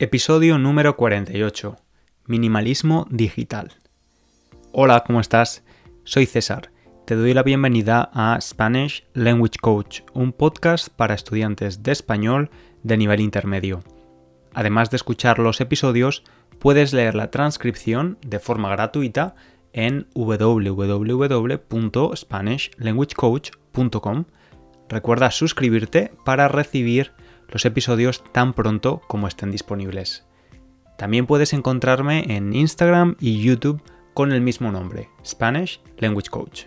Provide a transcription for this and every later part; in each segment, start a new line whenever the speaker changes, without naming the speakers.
Episodio número 48. Minimalismo digital. Hola, ¿cómo estás? Soy César. Te doy la bienvenida a Spanish Language Coach, un podcast para estudiantes de español de nivel intermedio. Además de escuchar los episodios, puedes leer la transcripción de forma gratuita en www.spanishlanguagecoach.com. Recuerda suscribirte para recibir los episodios tan pronto como estén disponibles. También puedes encontrarme en Instagram y YouTube con el mismo nombre, Spanish Language Coach.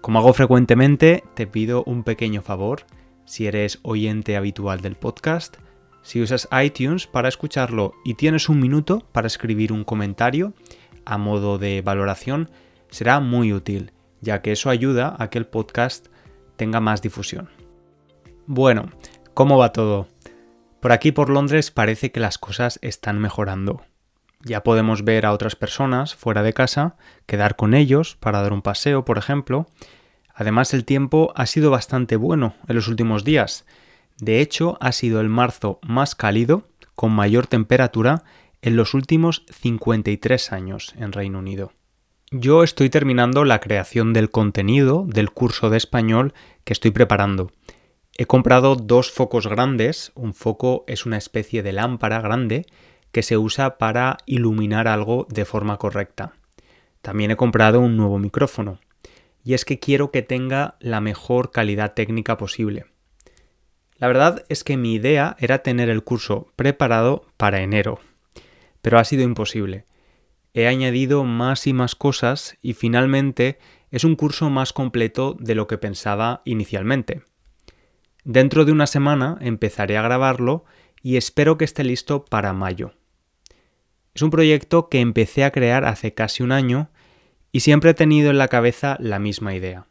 Como hago frecuentemente, te pido un pequeño favor, si eres oyente habitual del podcast, si usas iTunes para escucharlo y tienes un minuto para escribir un comentario a modo de valoración, será muy útil, ya que eso ayuda a que el podcast tenga más difusión. Bueno, ¿Cómo va todo? Por aquí por Londres parece que las cosas están mejorando. Ya podemos ver a otras personas fuera de casa, quedar con ellos para dar un paseo, por ejemplo. Además el tiempo ha sido bastante bueno en los últimos días. De hecho, ha sido el marzo más cálido, con mayor temperatura, en los últimos 53 años en Reino Unido. Yo estoy terminando la creación del contenido del curso de español que estoy preparando He comprado dos focos grandes. Un foco es una especie de lámpara grande que se usa para iluminar algo de forma correcta. También he comprado un nuevo micrófono. Y es que quiero que tenga la mejor calidad técnica posible. La verdad es que mi idea era tener el curso preparado para enero. Pero ha sido imposible. He añadido más y más cosas y finalmente es un curso más completo de lo que pensaba inicialmente. Dentro de una semana empezaré a grabarlo y espero que esté listo para mayo. Es un proyecto que empecé a crear hace casi un año y siempre he tenido en la cabeza la misma idea.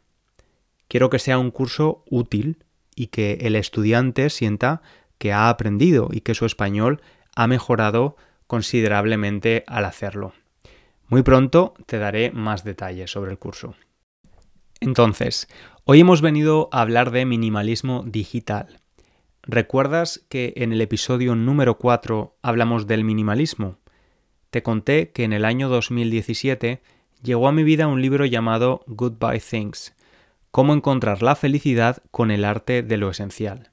Quiero que sea un curso útil y que el estudiante sienta que ha aprendido y que su español ha mejorado considerablemente al hacerlo. Muy pronto te daré más detalles sobre el curso. Entonces, Hoy hemos venido a hablar de minimalismo digital. ¿Recuerdas que en el episodio número 4 hablamos del minimalismo? Te conté que en el año 2017 llegó a mi vida un libro llamado Goodbye Things, Cómo encontrar la felicidad con el arte de lo esencial.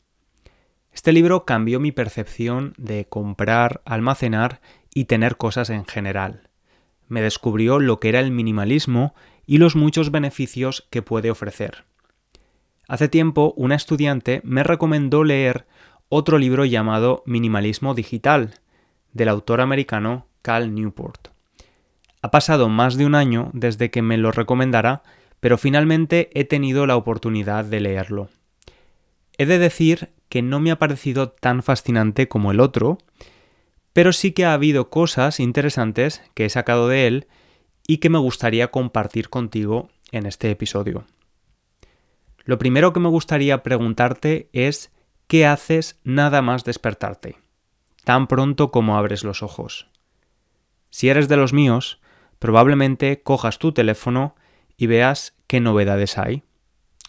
Este libro cambió mi percepción de comprar, almacenar y tener cosas en general. Me descubrió lo que era el minimalismo y los muchos beneficios que puede ofrecer. Hace tiempo una estudiante me recomendó leer otro libro llamado Minimalismo Digital, del autor americano Cal Newport. Ha pasado más de un año desde que me lo recomendara, pero finalmente he tenido la oportunidad de leerlo. He de decir que no me ha parecido tan fascinante como el otro, pero sí que ha habido cosas interesantes que he sacado de él y que me gustaría compartir contigo en este episodio. Lo primero que me gustaría preguntarte es ¿qué haces nada más despertarte? Tan pronto como abres los ojos. Si eres de los míos, probablemente cojas tu teléfono y veas qué novedades hay.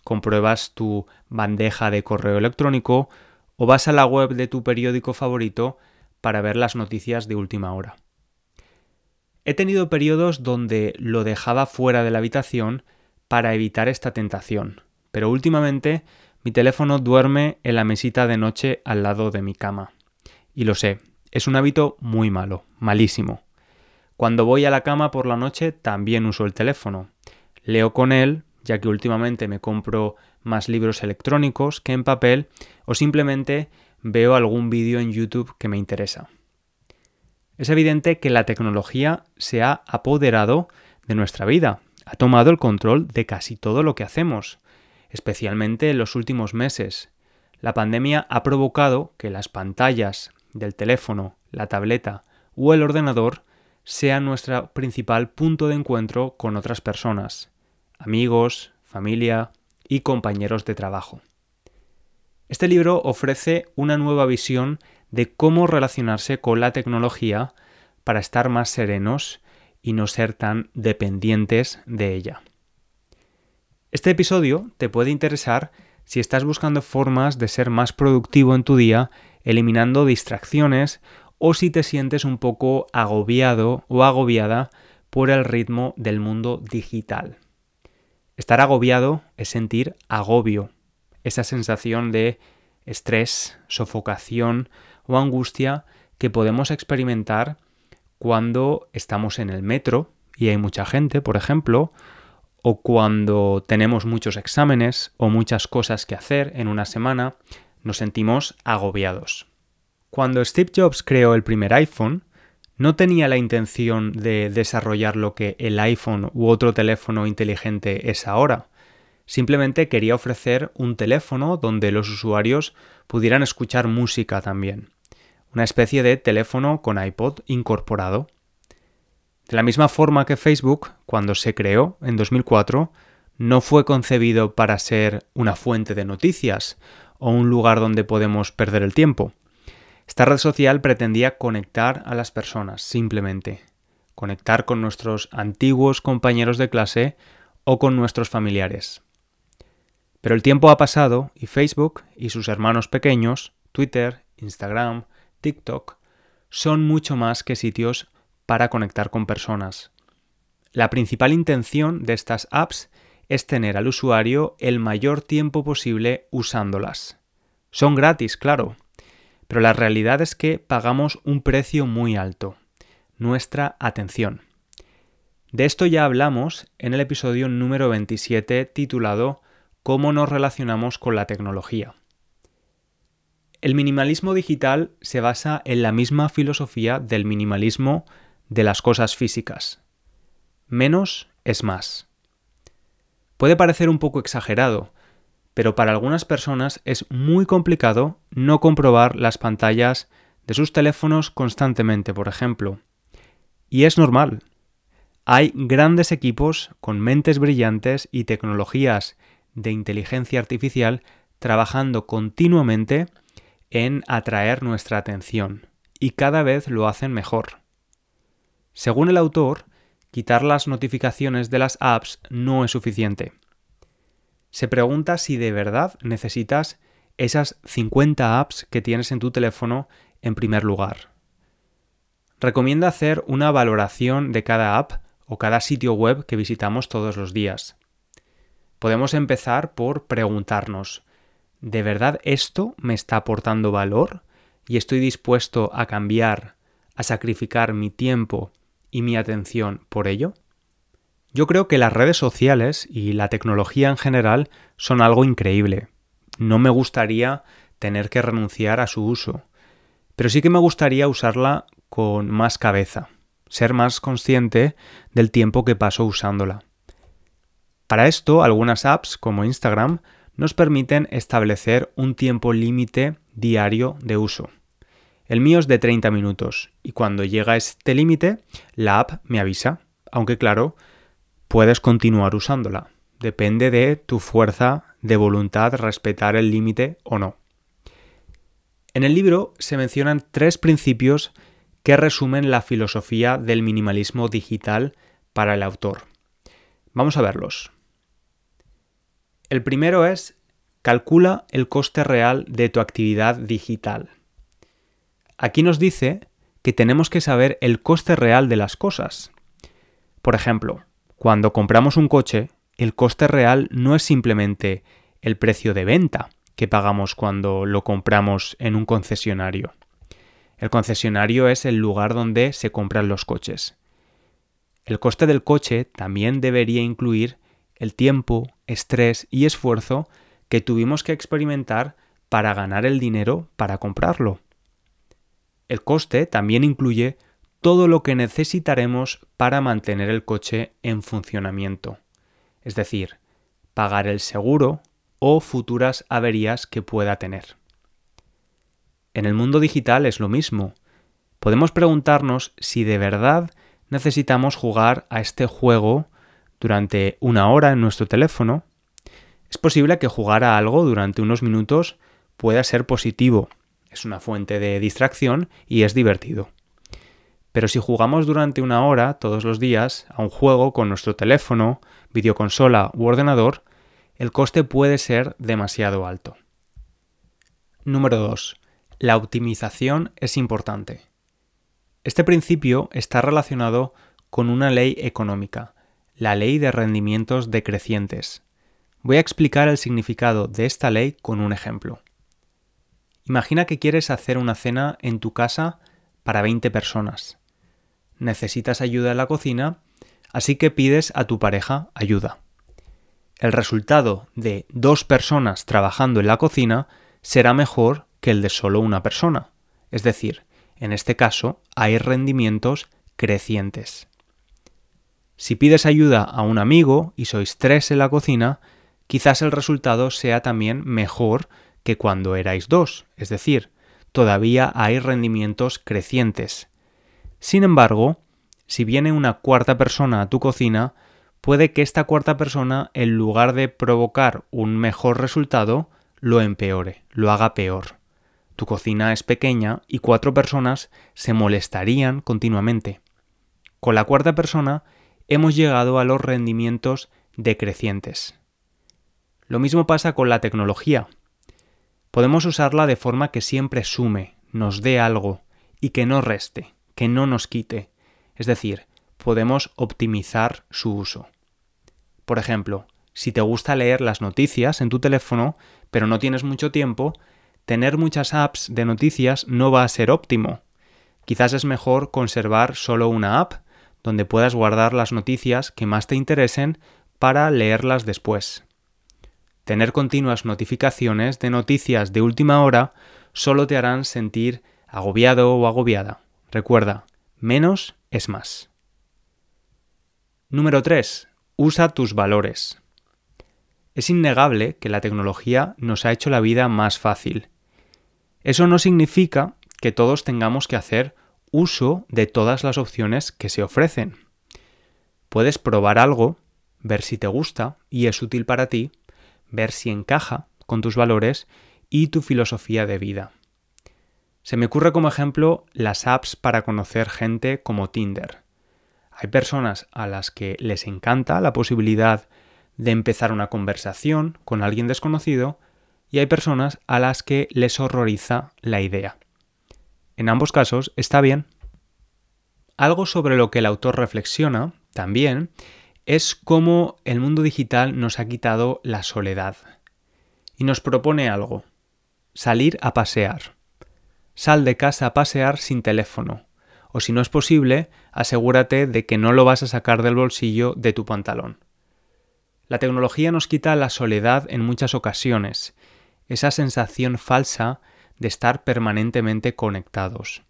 Compruebas tu bandeja de correo electrónico o vas a la web de tu periódico favorito para ver las noticias de última hora. He tenido periodos donde lo dejaba fuera de la habitación para evitar esta tentación, pero últimamente mi teléfono duerme en la mesita de noche al lado de mi cama. Y lo sé, es un hábito muy malo, malísimo. Cuando voy a la cama por la noche también uso el teléfono. Leo con él, ya que últimamente me compro más libros electrónicos que en papel, o simplemente veo algún vídeo en YouTube que me interesa. Es evidente que la tecnología se ha apoderado de nuestra vida, ha tomado el control de casi todo lo que hacemos especialmente en los últimos meses. La pandemia ha provocado que las pantallas del teléfono, la tableta o el ordenador sean nuestro principal punto de encuentro con otras personas, amigos, familia y compañeros de trabajo. Este libro ofrece una nueva visión de cómo relacionarse con la tecnología para estar más serenos y no ser tan dependientes de ella. Este episodio te puede interesar si estás buscando formas de ser más productivo en tu día, eliminando distracciones o si te sientes un poco agobiado o agobiada por el ritmo del mundo digital. Estar agobiado es sentir agobio, esa sensación de estrés, sofocación o angustia que podemos experimentar cuando estamos en el metro y hay mucha gente, por ejemplo, o cuando tenemos muchos exámenes o muchas cosas que hacer en una semana, nos sentimos agobiados. Cuando Steve Jobs creó el primer iPhone, no tenía la intención de desarrollar lo que el iPhone u otro teléfono inteligente es ahora. Simplemente quería ofrecer un teléfono donde los usuarios pudieran escuchar música también. Una especie de teléfono con iPod incorporado. De la misma forma que Facebook, cuando se creó en 2004, no fue concebido para ser una fuente de noticias o un lugar donde podemos perder el tiempo. Esta red social pretendía conectar a las personas, simplemente. Conectar con nuestros antiguos compañeros de clase o con nuestros familiares. Pero el tiempo ha pasado y Facebook y sus hermanos pequeños, Twitter, Instagram, TikTok, son mucho más que sitios para conectar con personas. La principal intención de estas apps es tener al usuario el mayor tiempo posible usándolas. Son gratis, claro, pero la realidad es que pagamos un precio muy alto, nuestra atención. De esto ya hablamos en el episodio número 27 titulado Cómo nos relacionamos con la tecnología. El minimalismo digital se basa en la misma filosofía del minimalismo de las cosas físicas. Menos es más. Puede parecer un poco exagerado, pero para algunas personas es muy complicado no comprobar las pantallas de sus teléfonos constantemente, por ejemplo. Y es normal. Hay grandes equipos con mentes brillantes y tecnologías de inteligencia artificial trabajando continuamente en atraer nuestra atención, y cada vez lo hacen mejor. Según el autor, quitar las notificaciones de las apps no es suficiente se pregunta si de verdad necesitas esas 50 apps que tienes en tu teléfono en primer lugar. Recomienda hacer una valoración de cada app o cada sitio web que visitamos todos los días. Podemos empezar por preguntarnos, ¿de verdad esto me está aportando valor y estoy dispuesto a cambiar, a sacrificar mi tiempo y mi atención por ello? Yo creo que las redes sociales y la tecnología en general son algo increíble. No me gustaría tener que renunciar a su uso, pero sí que me gustaría usarla con más cabeza, ser más consciente del tiempo que paso usándola. Para esto, algunas apps como Instagram nos permiten establecer un tiempo límite diario de uso. El mío es de 30 minutos y cuando llega este límite, la app me avisa, aunque claro, puedes continuar usándola. Depende de tu fuerza de voluntad respetar el límite o no. En el libro se mencionan tres principios que resumen la filosofía del minimalismo digital para el autor. Vamos a verlos. El primero es calcula el coste real de tu actividad digital. Aquí nos dice que tenemos que saber el coste real de las cosas. Por ejemplo, cuando compramos un coche, el coste real no es simplemente el precio de venta que pagamos cuando lo compramos en un concesionario. El concesionario es el lugar donde se compran los coches. El coste del coche también debería incluir el tiempo, estrés y esfuerzo que tuvimos que experimentar para ganar el dinero para comprarlo. El coste también incluye todo lo que necesitaremos para mantener el coche en funcionamiento, es decir, pagar el seguro o futuras averías que pueda tener. En el mundo digital es lo mismo. Podemos preguntarnos si de verdad necesitamos jugar a este juego durante una hora en nuestro teléfono. Es posible que jugar a algo durante unos minutos pueda ser positivo, es una fuente de distracción y es divertido. Pero si jugamos durante una hora todos los días a un juego con nuestro teléfono, videoconsola u ordenador, el coste puede ser demasiado alto. Número 2. La optimización es importante. Este principio está relacionado con una ley económica, la ley de rendimientos decrecientes. Voy a explicar el significado de esta ley con un ejemplo. Imagina que quieres hacer una cena en tu casa para 20 personas. Necesitas ayuda en la cocina, así que pides a tu pareja ayuda. El resultado de dos personas trabajando en la cocina será mejor que el de solo una persona. Es decir, en este caso hay rendimientos crecientes. Si pides ayuda a un amigo y sois tres en la cocina, quizás el resultado sea también mejor que cuando erais dos, es decir, todavía hay rendimientos crecientes. Sin embargo, si viene una cuarta persona a tu cocina, puede que esta cuarta persona, en lugar de provocar un mejor resultado, lo empeore, lo haga peor. Tu cocina es pequeña y cuatro personas se molestarían continuamente. Con la cuarta persona hemos llegado a los rendimientos decrecientes. Lo mismo pasa con la tecnología. Podemos usarla de forma que siempre sume, nos dé algo y que no reste, que no nos quite. Es decir, podemos optimizar su uso. Por ejemplo, si te gusta leer las noticias en tu teléfono, pero no tienes mucho tiempo, tener muchas apps de noticias no va a ser óptimo. Quizás es mejor conservar solo una app donde puedas guardar las noticias que más te interesen para leerlas después. Tener continuas notificaciones de noticias de última hora solo te harán sentir agobiado o agobiada. Recuerda, menos es más. Número 3. Usa tus valores. Es innegable que la tecnología nos ha hecho la vida más fácil. Eso no significa que todos tengamos que hacer uso de todas las opciones que se ofrecen. Puedes probar algo, ver si te gusta y es útil para ti, ver si encaja con tus valores y tu filosofía de vida. Se me ocurre como ejemplo las apps para conocer gente como Tinder. Hay personas a las que les encanta la posibilidad de empezar una conversación con alguien desconocido y hay personas a las que les horroriza la idea. En ambos casos está bien. Algo sobre lo que el autor reflexiona también es cómo el mundo digital nos ha quitado la soledad y nos propone algo, salir a pasear. Sal de casa a pasear sin teléfono, o si no es posible, asegúrate de que no lo vas a sacar del bolsillo de tu pantalón. La tecnología nos quita la soledad en muchas ocasiones, esa sensación falsa de estar permanentemente conectados.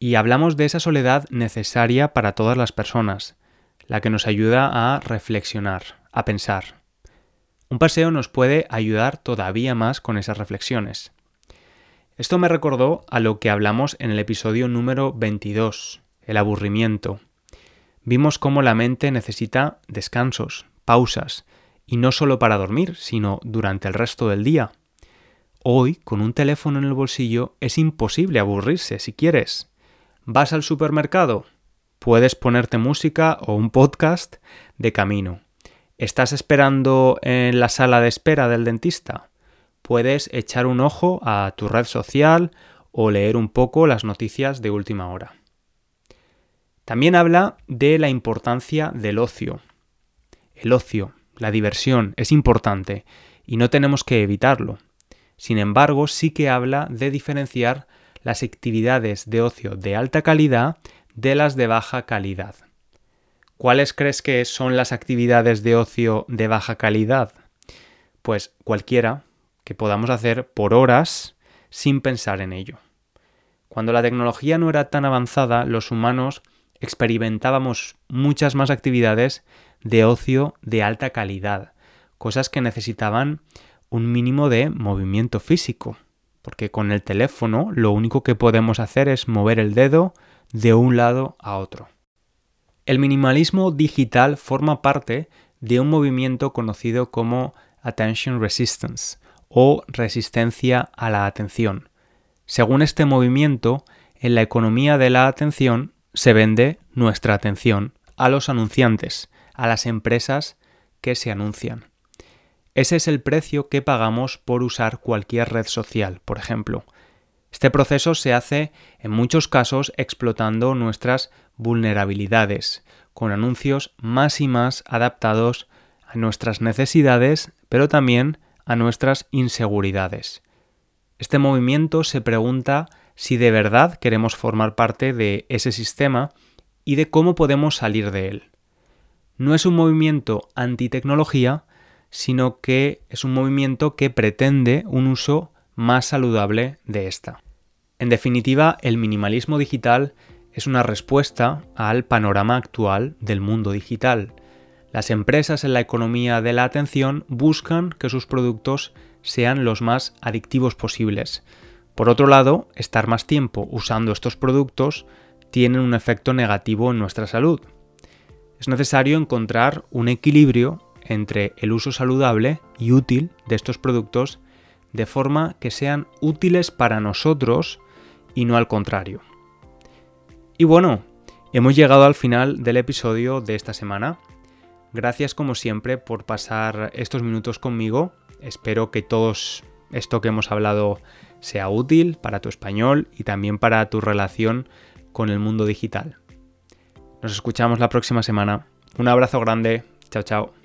Y hablamos de esa soledad necesaria para todas las personas, la que nos ayuda a reflexionar, a pensar. Un paseo nos puede ayudar todavía más con esas reflexiones. Esto me recordó a lo que hablamos en el episodio número 22, el aburrimiento. Vimos cómo la mente necesita descansos, pausas, y no solo para dormir, sino durante el resto del día. Hoy, con un teléfono en el bolsillo, es imposible aburrirse si quieres. ¿Vas al supermercado? Puedes ponerte música o un podcast de camino. ¿Estás esperando en la sala de espera del dentista? Puedes echar un ojo a tu red social o leer un poco las noticias de última hora. También habla de la importancia del ocio. El ocio, la diversión, es importante y no tenemos que evitarlo. Sin embargo, sí que habla de diferenciar las actividades de ocio de alta calidad de las de baja calidad. ¿Cuáles crees que son las actividades de ocio de baja calidad? Pues cualquiera que podamos hacer por horas sin pensar en ello. Cuando la tecnología no era tan avanzada, los humanos experimentábamos muchas más actividades de ocio de alta calidad, cosas que necesitaban un mínimo de movimiento físico, porque con el teléfono lo único que podemos hacer es mover el dedo de un lado a otro. El minimalismo digital forma parte de un movimiento conocido como Attention Resistance o resistencia a la atención. Según este movimiento, en la economía de la atención se vende nuestra atención a los anunciantes, a las empresas que se anuncian. Ese es el precio que pagamos por usar cualquier red social, por ejemplo. Este proceso se hace en muchos casos explotando nuestras vulnerabilidades, con anuncios más y más adaptados a nuestras necesidades, pero también a nuestras inseguridades. Este movimiento se pregunta si de verdad queremos formar parte de ese sistema y de cómo podemos salir de él. No es un movimiento anti-tecnología, sino que es un movimiento que pretende un uso más saludable de esta. En definitiva, el minimalismo digital es una respuesta al panorama actual del mundo digital. Las empresas en la economía de la atención buscan que sus productos sean los más adictivos posibles. Por otro lado, estar más tiempo usando estos productos tiene un efecto negativo en nuestra salud. Es necesario encontrar un equilibrio entre el uso saludable y útil de estos productos de forma que sean útiles para nosotros y no al contrario. Y bueno, hemos llegado al final del episodio de esta semana. Gracias como siempre por pasar estos minutos conmigo. Espero que todo esto que hemos hablado sea útil para tu español y también para tu relación con el mundo digital. Nos escuchamos la próxima semana. Un abrazo grande. Chao, chao.